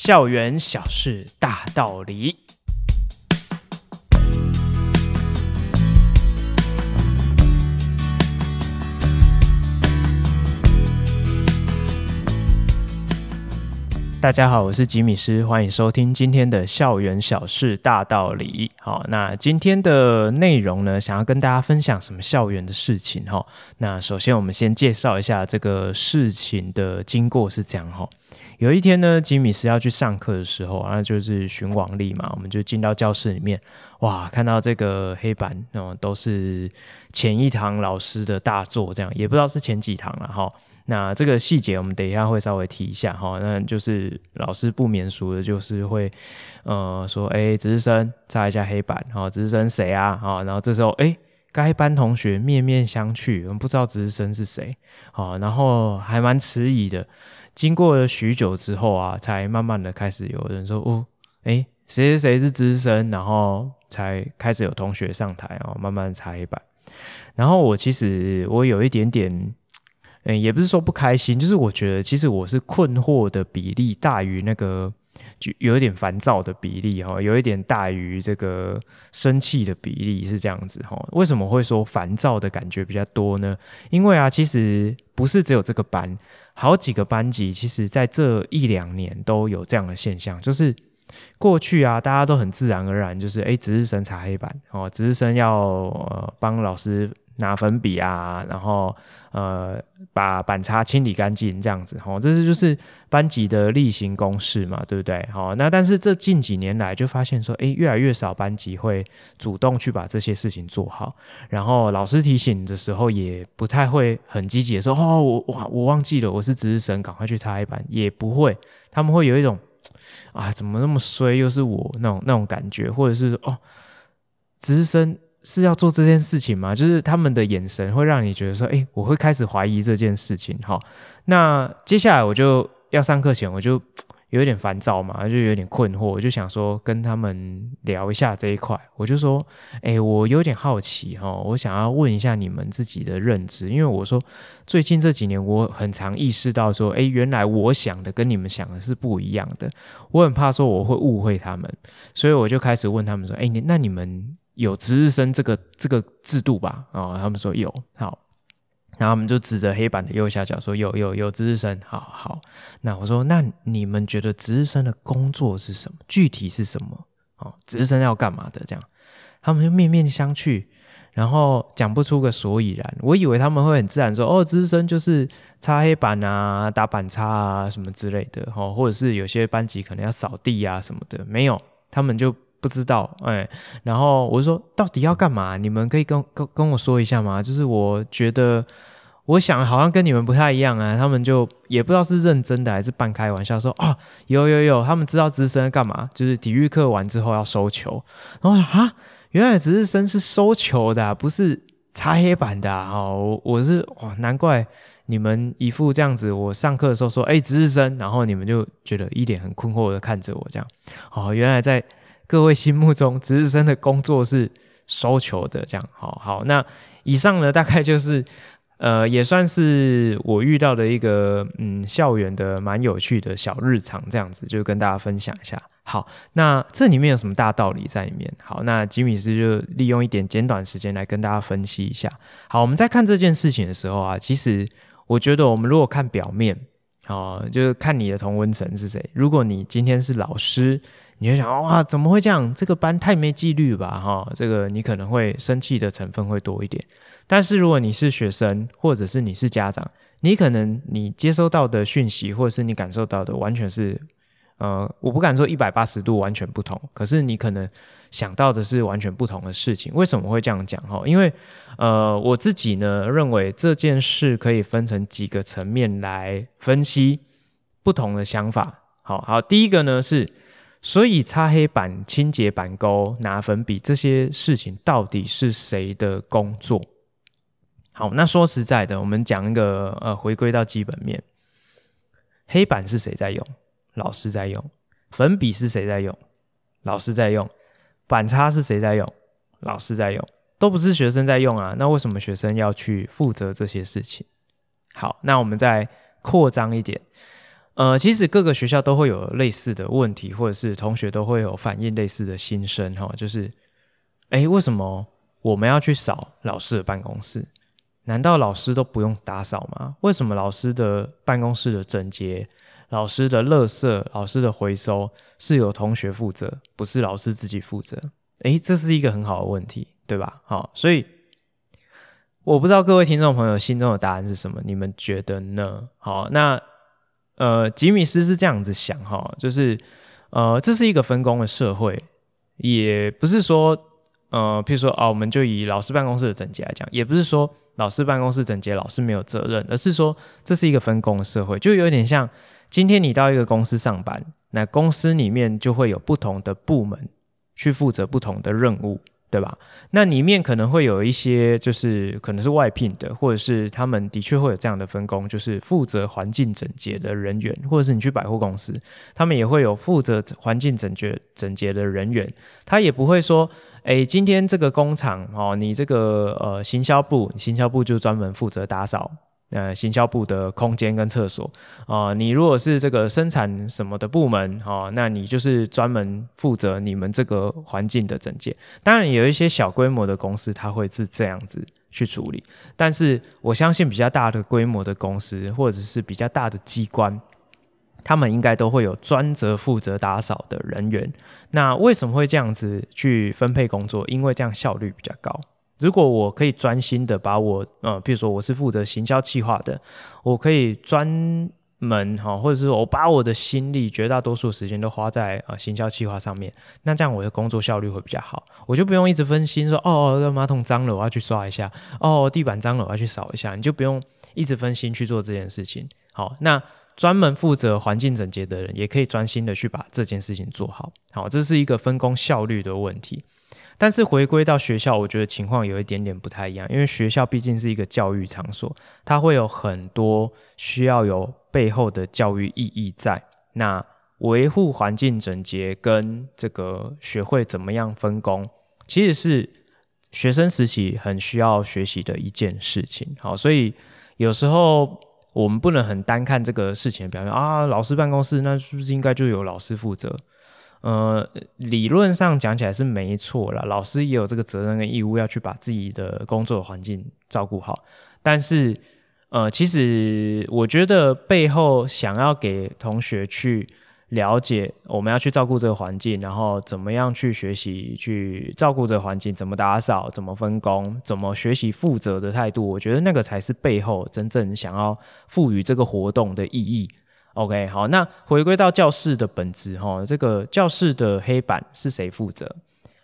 校园小事大道理。大家好，我是吉米师，欢迎收听今天的校园小事大道理。好，那今天的内容呢，想要跟大家分享什么校园的事情？哈，那首先我们先介绍一下这个事情的经过是这样哈。有一天呢，吉米斯要去上课的时候，那就是巡网力嘛，我们就进到教室里面，哇，看到这个黑板，哦，都是前一堂老师的大作，这样也不知道是前几堂了哈。那这个细节我们等一下会稍微提一下哈，那就是老师不免俗的，就是会呃说，哎，值日生擦一下黑板，哈，值日生谁啊？哈，然后这时候，哎，该班同学面面相觑，我们不知道值日生是谁，好，然后还蛮迟疑的，经过了许久之后啊，才慢慢的开始有人说，哦，哎，谁谁谁是值日生，然后才开始有同学上台啊，慢慢擦黑板，然后我其实我有一点点。嗯，也不是说不开心，就是我觉得其实我是困惑的比例大于那个，就有一点烦躁的比例哈，有一点大于这个生气的比例是这样子哈。为什么会说烦躁的感觉比较多呢？因为啊，其实不是只有这个班，好几个班级，其实在这一两年都有这样的现象，就是过去啊，大家都很自然而然，就是哎，值日生擦黑板哦，值日生要呃帮老师。拿粉笔啊，然后呃把板擦清理干净，这样子齁，这是就是班级的例行公事嘛，对不对？好，那但是这近几年来就发现说，诶，越来越少班级会主动去把这些事情做好，然后老师提醒的时候也不太会很积极的说，哦，我哇我忘记了，我是值日生，赶快去擦黑板，也不会，他们会有一种啊怎么那么衰，又是我那种那种感觉，或者是哦值日生。是要做这件事情吗？就是他们的眼神会让你觉得说，诶，我会开始怀疑这件事情。好，那接下来我就要上课前，我就 有点烦躁嘛，就有点困惑，我就想说跟他们聊一下这一块。我就说，诶，我有点好奇哈，我想要问一下你们自己的认知，因为我说最近这几年我很常意识到说，诶，原来我想的跟你们想的是不一样的，我很怕说我会误会他们，所以我就开始问他们说，诶，那你们。有值日生这个这个制度吧？哦，他们说有，好，然后我们就指着黑板的右下角说有有有值日生，好好。那我说，那你们觉得值日生的工作是什么？具体是什么？哦，值日生要干嘛的？这样，他们就面面相觑，然后讲不出个所以然。我以为他们会很自然说，哦，值日生就是擦黑板啊、打板擦啊什么之类的，哦，或者是有些班级可能要扫地啊什么的，没有，他们就。不知道，哎，然后我就说，到底要干嘛？你们可以跟跟跟我说一下吗？就是我觉得，我想好像跟你们不太一样啊。他们就也不知道是认真的还是半开玩笑，说啊，有有有，他们知道值日生干嘛？就是体育课完之后要收球。然后啊，原来值日生是收球的，不是擦黑板的啊。我我是哇，难怪你们一副这样子。我上课的时候说，哎，值日生，然后你们就觉得一脸很困惑的看着我这样。哦，原来在。各位心目中值日生的工作是收球的，这样好好。那以上呢，大概就是 呃，也算是我遇到的一个嗯，校园的蛮有趣的小日常，这样子就跟大家分享一下。好，那这里面有什么大道理在里面？好，那吉米斯就利用一点简短时间来跟大家分析一下。好，我们在看这件事情的时候啊，其实我觉得我们如果看表面，哦，就是看你的同温层是谁。如果你今天是老师。你就想哇，怎么会这样？这个班太没纪律吧？哈，这个你可能会生气的成分会多一点。但是如果你是学生，或者是你是家长，你可能你接收到的讯息，或者是你感受到的，完全是呃，我不敢说一百八十度完全不同。可是你可能想到的是完全不同的事情。为什么会这样讲？哈，因为呃，我自己呢认为这件事可以分成几个层面来分析不同的想法。好好，第一个呢是。所以擦黑板、清洁板沟、拿粉笔这些事情，到底是谁的工作？好，那说实在的，我们讲一个呃，回归到基本面，黑板是谁在用？老师在用。粉笔是谁在用？老师在用。板擦是谁在用？老师在用。都不是学生在用啊，那为什么学生要去负责这些事情？好，那我们再扩张一点。呃，其实各个学校都会有类似的问题，或者是同学都会有反映类似的心声哈，就是，哎，为什么我们要去扫老师的办公室？难道老师都不用打扫吗？为什么老师的办公室的整洁、老师的垃圾、老师的回收是由同学负责，不是老师自己负责？诶，这是一个很好的问题，对吧？好，所以我不知道各位听众朋友心中的答案是什么，你们觉得呢？好，那呃，吉米斯是这样子想哈，就是呃，这是一个分工的社会，也不是说呃，譬如说啊，我们就以老师办公室的整洁来讲，也不是说。老师办公室整洁，老师没有责任，而是说这是一个分工的社会，就有点像今天你到一个公司上班，那公司里面就会有不同的部门去负责不同的任务。对吧？那里面可能会有一些，就是可能是外聘的，或者是他们的确会有这样的分工，就是负责环境整洁的人员，或者是你去百货公司，他们也会有负责环境整洁整洁的人员。他也不会说，哎，今天这个工厂哦，你这个呃行销部，行销部就专门负责打扫。呃，行销部的空间跟厕所啊，你如果是这个生产什么的部门哦，那你就是专门负责你们这个环境的整洁。当然，有一些小规模的公司，它会是这样子去处理。但是，我相信比较大的规模的公司，或者是比较大的机关，他们应该都会有专责负责打扫的人员。那为什么会这样子去分配工作？因为这样效率比较高。如果我可以专心的把我，呃，比如说我是负责行销企划的，我可以专门哈，或者是我把我的心力绝大多数时间都花在呃行销企划上面，那这样我的工作效率会比较好，我就不用一直分心说，哦，这马桶脏了，我要去刷一下，哦，地板脏了，我要去扫一下，你就不用一直分心去做这件事情。好，那专门负责环境整洁的人也可以专心的去把这件事情做好。好，这是一个分工效率的问题。但是回归到学校，我觉得情况有一点点不太一样，因为学校毕竟是一个教育场所，它会有很多需要有背后的教育意义在。那维护环境整洁跟这个学会怎么样分工，其实是学生时期很需要学习的一件事情。好，所以有时候我们不能很单看这个事情的表面啊，老师办公室那是不是应该就由老师负责？呃，理论上讲起来是没错啦，老师也有这个责任跟义务要去把自己的工作环境照顾好。但是，呃，其实我觉得背后想要给同学去了解，我们要去照顾这个环境，然后怎么样去学习去照顾这个环境，怎么打扫，怎么分工，怎么学习负责的态度，我觉得那个才是背后真正想要赋予这个活动的意义。OK，好，那回归到教室的本质哈，这个教室的黑板是谁负责？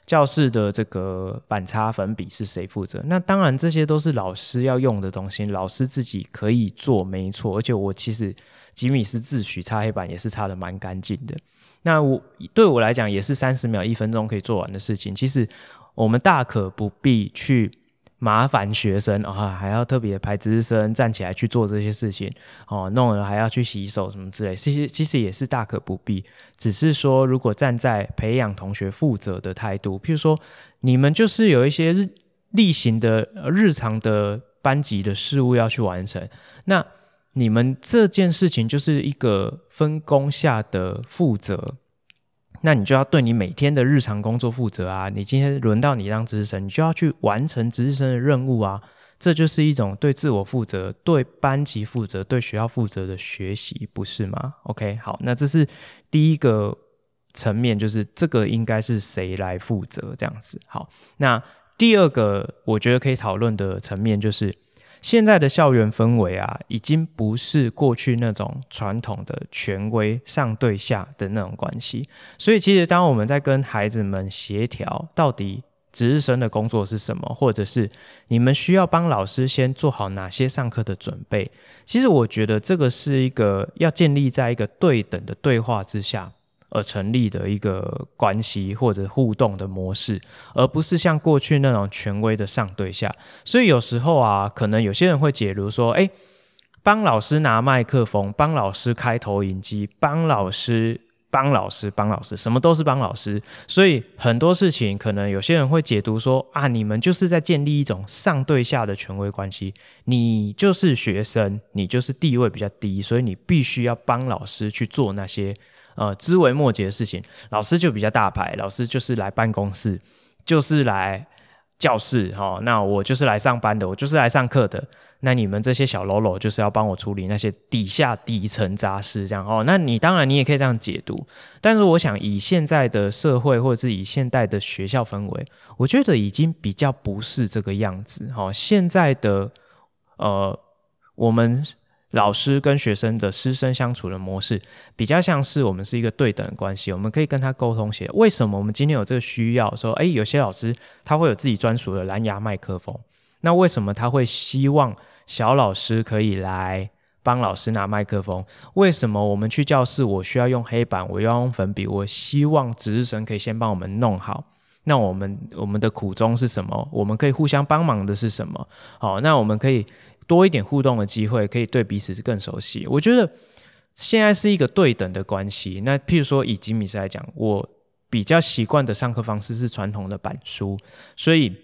教室的这个板擦粉笔是谁负责？那当然这些都是老师要用的东西，老师自己可以做，没错。而且我其实吉米是自诩擦黑板也是擦得蛮干净的。那我对我来讲也是三十秒、一分钟可以做完的事情。其实我们大可不必去。麻烦学生啊，还要特别排值日生站起来去做这些事情哦，弄了还要去洗手什么之类，其实其实也是大可不必。只是说，如果站在培养同学负责的态度，譬如说你们就是有一些例行的日常的班级的事务要去完成，那你们这件事情就是一个分工下的负责。那你就要对你每天的日常工作负责啊！你今天轮到你当值日生，你就要去完成值日生的任务啊！这就是一种对自我负责、对班级负责、对学校负责的学习，不是吗？OK，好，那这是第一个层面，就是这个应该是谁来负责这样子。好，那第二个我觉得可以讨论的层面就是。现在的校园氛围啊，已经不是过去那种传统的权威上对下的那种关系。所以，其实当我们在跟孩子们协调，到底值日生的工作是什么，或者是你们需要帮老师先做好哪些上课的准备，其实我觉得这个是一个要建立在一个对等的对话之下。而成立的一个关系或者互动的模式，而不是像过去那种权威的上对下。所以有时候啊，可能有些人会解读说：“哎，帮老师拿麦克风，帮老师开投影机，帮老师帮老师，帮老师，什么都是帮老师。所以很多事情，可能有些人会解读说啊，你们就是在建立一种上对下的权威关系。你就是学生，你就是地位比较低，所以你必须要帮老师去做那些呃枝微末节的事情。老师就比较大牌，老师就是来办公室，就是来教室，哈，那我就是来上班的，我就是来上课的。那你们这些小喽啰就是要帮我处理那些底下底层杂事，这样哦。那你当然你也可以这样解读，但是我想以现在的社会或者是以现代的学校氛围，我觉得已经比较不是这个样子。哈，现在的呃，我们老师跟学生的师生相处的模式，比较像是我们是一个对等的关系，我们可以跟他沟通些。为什么我们今天有这个需要？说，哎，有些老师他会有自己专属的蓝牙麦克风，那为什么他会希望？小老师可以来帮老师拿麦克风。为什么我们去教室，我需要用黑板，我要用粉笔？我希望值日生可以先帮我们弄好。那我们我们的苦衷是什么？我们可以互相帮忙的是什么？好，那我们可以多一点互动的机会，可以对彼此更熟悉。我觉得现在是一个对等的关系。那譬如说以吉米斯来讲，我比较习惯的上课方式是传统的板书，所以。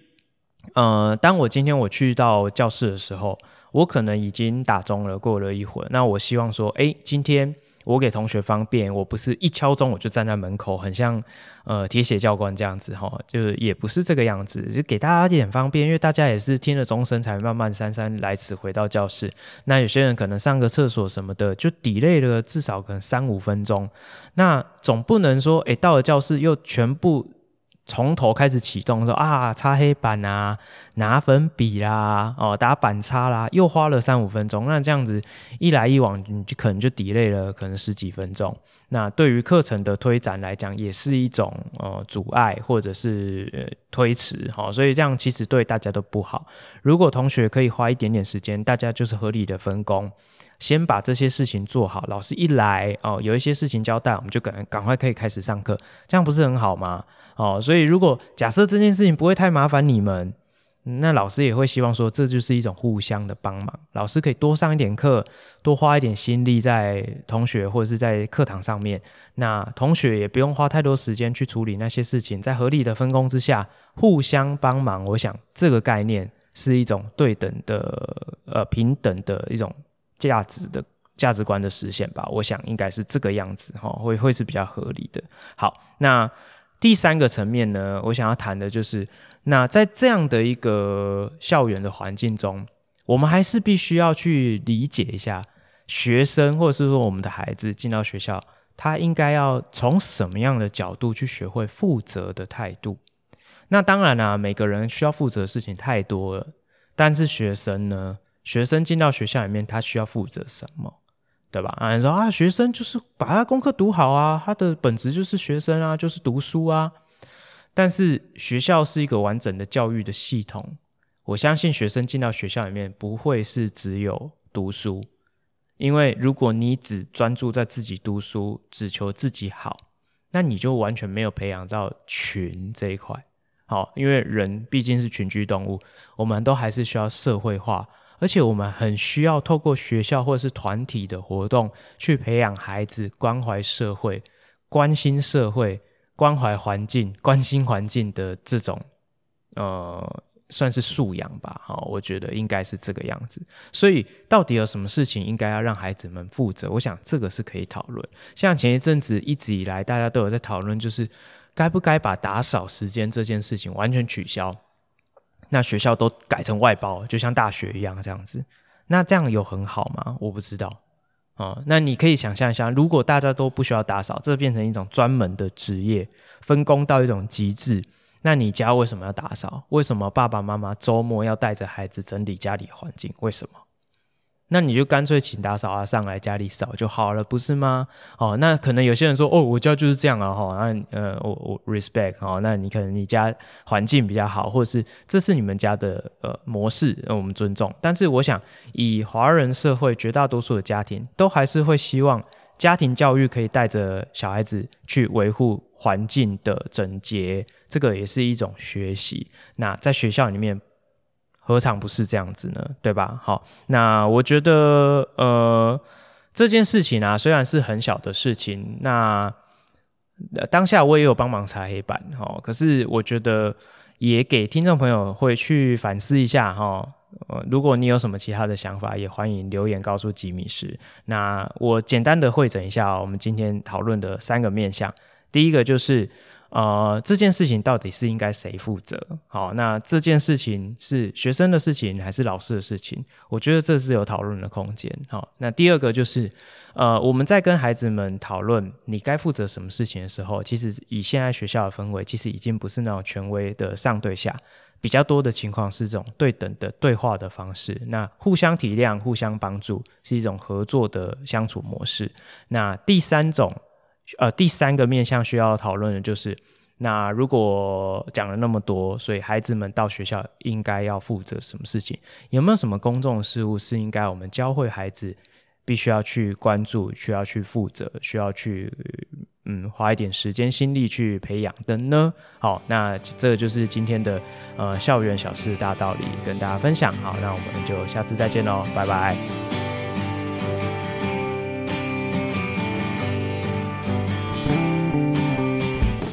呃，当我今天我去到教室的时候，我可能已经打钟了，过了一会。那我希望说，诶，今天我给同学方便，我不是一敲钟我就站在门口，很像呃铁血教官这样子哈，就是也不是这个样子，就给大家一点方便，因为大家也是听了钟声才慢慢姗姗来迟回到教室。那有些人可能上个厕所什么的，就 delay 了至少可能三五分钟。那总不能说，诶，到了教室又全部。从头开始启动，说啊，擦黑板啊，拿粉笔啦，哦，打板擦啦，又花了三五分钟。那这样子一来一往，你就可能就 delay 了，可能十几分钟。那对于课程的推展来讲，也是一种呃阻碍或者是呃推迟。好、所以这样其实对大家都不好。如果同学可以花一点点时间，大家就是合理的分工，先把这些事情做好。老师一来哦，有一些事情交代，我们就赶赶快可以开始上课，这样不是很好吗？哦，所以如果假设这件事情不会太麻烦你们，那老师也会希望说，这就是一种互相的帮忙。老师可以多上一点课，多花一点心力在同学或者是在课堂上面，那同学也不用花太多时间去处理那些事情，在合理的分工之下，互相帮忙。我想这个概念是一种对等的、呃平等的一种价值的价值观的实现吧。我想应该是这个样子哈，会会是比较合理的。好，那。第三个层面呢，我想要谈的就是，那在这样的一个校园的环境中，我们还是必须要去理解一下学生，或者是说我们的孩子进到学校，他应该要从什么样的角度去学会负责的态度。那当然啦，每个人需要负责的事情太多了，但是学生呢，学生进到学校里面，他需要负责什么？对吧？啊，你说啊，学生就是把他功课读好啊，他的本质就是学生啊，就是读书啊。但是学校是一个完整的教育的系统，我相信学生进到学校里面不会是只有读书，因为如果你只专注在自己读书，只求自己好，那你就完全没有培养到群这一块。好，因为人毕竟是群居动物，我们都还是需要社会化。而且我们很需要透过学校或者是团体的活动，去培养孩子关怀社会、关心社会、关怀环境、关心环境的这种，呃，算是素养吧。好，我觉得应该是这个样子。所以，到底有什么事情应该要让孩子们负责？我想这个是可以讨论。像前一阵子一直以来大家都有在讨论，就是该不该把打扫时间这件事情完全取消。那学校都改成外包，就像大学一样这样子。那这样有很好吗？我不知道啊、哦。那你可以想象一下，如果大家都不需要打扫，这变成一种专门的职业，分工到一种极致，那你家为什么要打扫？为什么爸爸妈妈周末要带着孩子整理家里环境？为什么？那你就干脆请打扫啊上来家里扫就好了，不是吗？哦，那可能有些人说，哦，我家就是这样啊，哈，那呃，我我 respect，哦，那你可能你家环境比较好，或者是这是你们家的呃模式，让我们尊重。但是我想，以华人社会绝大多数的家庭，都还是会希望家庭教育可以带着小孩子去维护环境的整洁，这个也是一种学习。那在学校里面。何尝不是这样子呢？对吧？好，那我觉得，呃，这件事情啊，虽然是很小的事情，那当下我也有帮忙擦黑板哈，可是我觉得也给听众朋友会去反思一下哈。呃，如果你有什么其他的想法，也欢迎留言告诉吉米师。那我简单的会诊一下我们今天讨论的三个面向。第一个就是。呃，这件事情到底是应该谁负责？好，那这件事情是学生的事情还是老师的事情？我觉得这是有讨论的空间。好，那第二个就是，呃，我们在跟孩子们讨论你该负责什么事情的时候，其实以现在学校的氛围，其实已经不是那种权威的上对下，比较多的情况是这种对等的对话的方式。那互相体谅、互相帮助是一种合作的相处模式。那第三种。呃，第三个面向需要讨论的就是，那如果讲了那么多，所以孩子们到学校应该要负责什么事情？有没有什么公众事务是应该我们教会孩子必须要去关注、需要去负责、需要去嗯花一点时间心力去培养的呢？好，那这就是今天的呃校园小事大道理，跟大家分享。好，那我们就下次再见喽，拜拜。